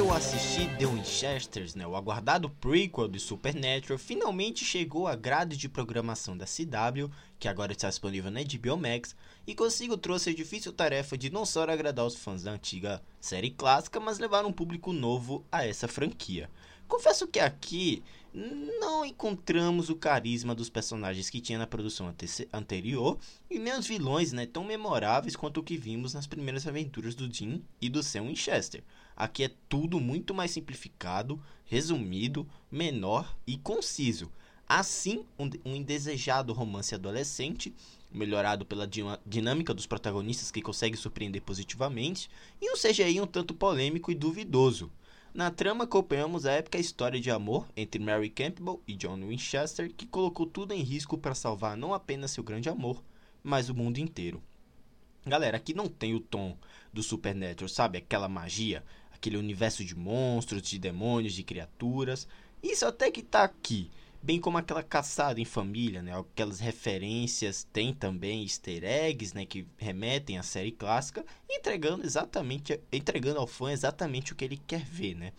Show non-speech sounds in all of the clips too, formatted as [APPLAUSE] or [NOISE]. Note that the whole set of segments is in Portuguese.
Eu assisti The Winchesters, né, o aguardado prequel de Supernatural, finalmente chegou à grade de programação da CW, que agora está disponível na HBO Max, e consigo trouxe a difícil tarefa de não só agradar os fãs da antiga série clássica, mas levar um público novo a essa franquia. Confesso que aqui não encontramos o carisma dos personagens que tinha na produção anterior e nem os vilões né, tão memoráveis quanto o que vimos nas primeiras aventuras do Jim e do Sam Winchester. Aqui é tudo muito mais simplificado, resumido, menor e conciso. Assim, um, um indesejado romance adolescente, melhorado pela dinâmica dos protagonistas que consegue surpreender positivamente, e um CGI um tanto polêmico e duvidoso. Na trama acompanhamos a épica história de amor entre Mary Campbell e John Winchester, que colocou tudo em risco para salvar não apenas seu grande amor, mas o mundo inteiro. Galera, aqui não tem o tom do Supernatural, sabe? Aquela magia, aquele universo de monstros, de demônios, de criaturas. Isso até que tá aqui. Bem como aquela caçada em família, né? Aquelas referências, tem também easter eggs, né? Que remetem à série clássica, entregando exatamente, entregando ao fã exatamente o que ele quer ver, né?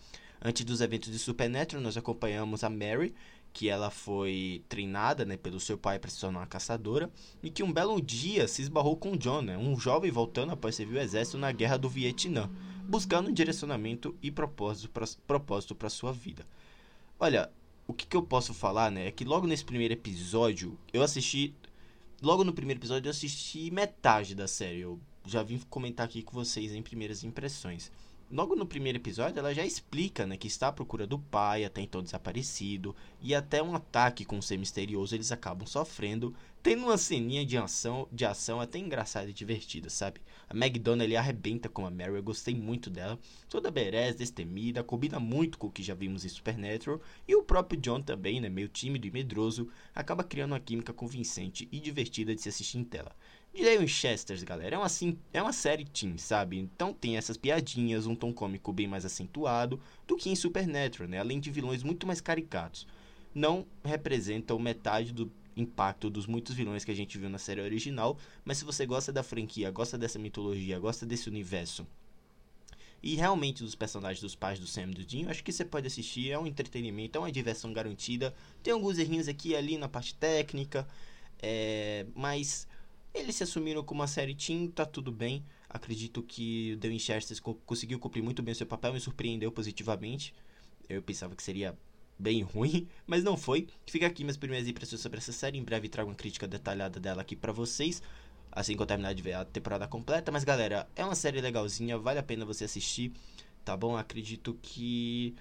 Antes dos eventos de Supernatural, nós acompanhamos a Mary, que ela foi treinada né, pelo seu pai para se tornar uma caçadora, e que um belo dia se esbarrou com John, né, um jovem voltando após servir o exército na guerra do Vietnã buscando direcionamento e propósito para sua vida. Olha, o que, que, eu posso falar, né? É que logo nesse primeiro episódio, eu assisti. Logo no primeiro episódio, eu assisti metade da série. Eu já vim comentar aqui com vocês em primeiras impressões. Logo no primeiro episódio, ela já explica né, que está à procura do pai, até então desaparecido, e até um ataque com um ser misterioso eles acabam sofrendo, tendo uma ceninha de ação, de ação até engraçada e divertida, sabe? A McDonald arrebenta com a Mary, eu gostei muito dela, toda berés, destemida, combina muito com o que já vimos em Supernatural, e o próprio John também, né, meio tímido e medroso, acaba criando uma química convincente e divertida de se assistir em tela. The Winchesters, galera, é uma, assim, é uma série teen, sabe? Então tem essas piadinhas, um tom cômico bem mais acentuado do que em Supernatural, né? Além de vilões muito mais caricatos. Não representam metade do impacto dos muitos vilões que a gente viu na série original, mas se você gosta da franquia, gosta dessa mitologia, gosta desse universo e realmente dos personagens dos pais do Sam e do Dean, acho que você pode assistir, é um entretenimento, é uma diversão garantida. Tem alguns errinhos aqui e ali na parte técnica, é, mas eles se assumiram como uma série teen, tá tudo bem. Acredito que The Winchester conseguiu cumprir muito bem o seu papel, me surpreendeu positivamente. Eu pensava que seria bem [LAUGHS] ruim, mas não foi. Fica aqui minhas primeiras impressões sobre essa série. Em breve trago uma crítica detalhada dela aqui para vocês, assim que eu terminar de ver a temporada completa. Mas galera, é uma série legalzinha, vale a pena você assistir, tá bom? Acredito que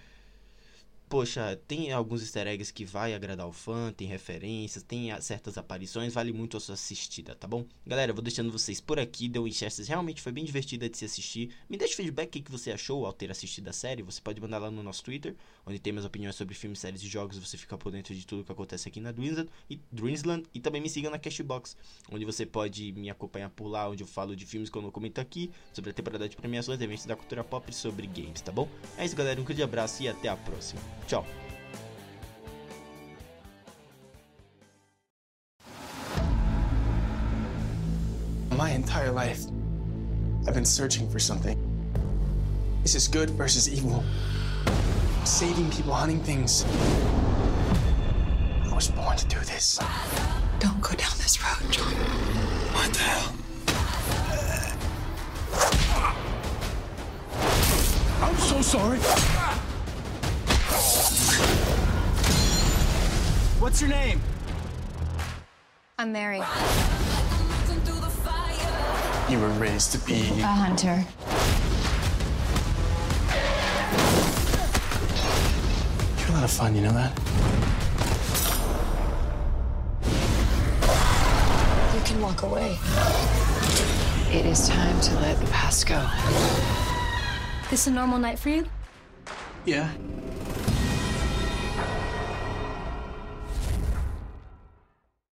poxa, tem alguns easter eggs que vai agradar o fã, tem referências, tem certas aparições, vale muito a sua assistida, tá bom? Galera, vou deixando vocês por aqui, The Winchester realmente foi bem divertida de se assistir. Me deixe feedback o que você achou ao ter assistido a série, você pode mandar lá no nosso Twitter, onde tem minhas opiniões sobre filmes, séries e jogos, você fica por dentro de tudo que acontece aqui na Dreamsland e, Dreamsland, e também me siga na Cashbox, onde você pode me acompanhar por lá, onde eu falo de filmes que eu não comento aqui, sobre a temporada de premiações, eventos da cultura pop e sobre games, tá bom? É isso galera, um grande abraço e até a próxima. Tchau. My entire life, I've been searching for something. This is good versus evil. Saving people, hunting things. I was born to do this. Don't go down this road, John. What the hell? I'm so sorry. What's your name? I'm Mary. You were raised to be a hunter. You're a lot of fun, you know that? You can walk away. It is time to let the past go. This a normal night for you? Yeah.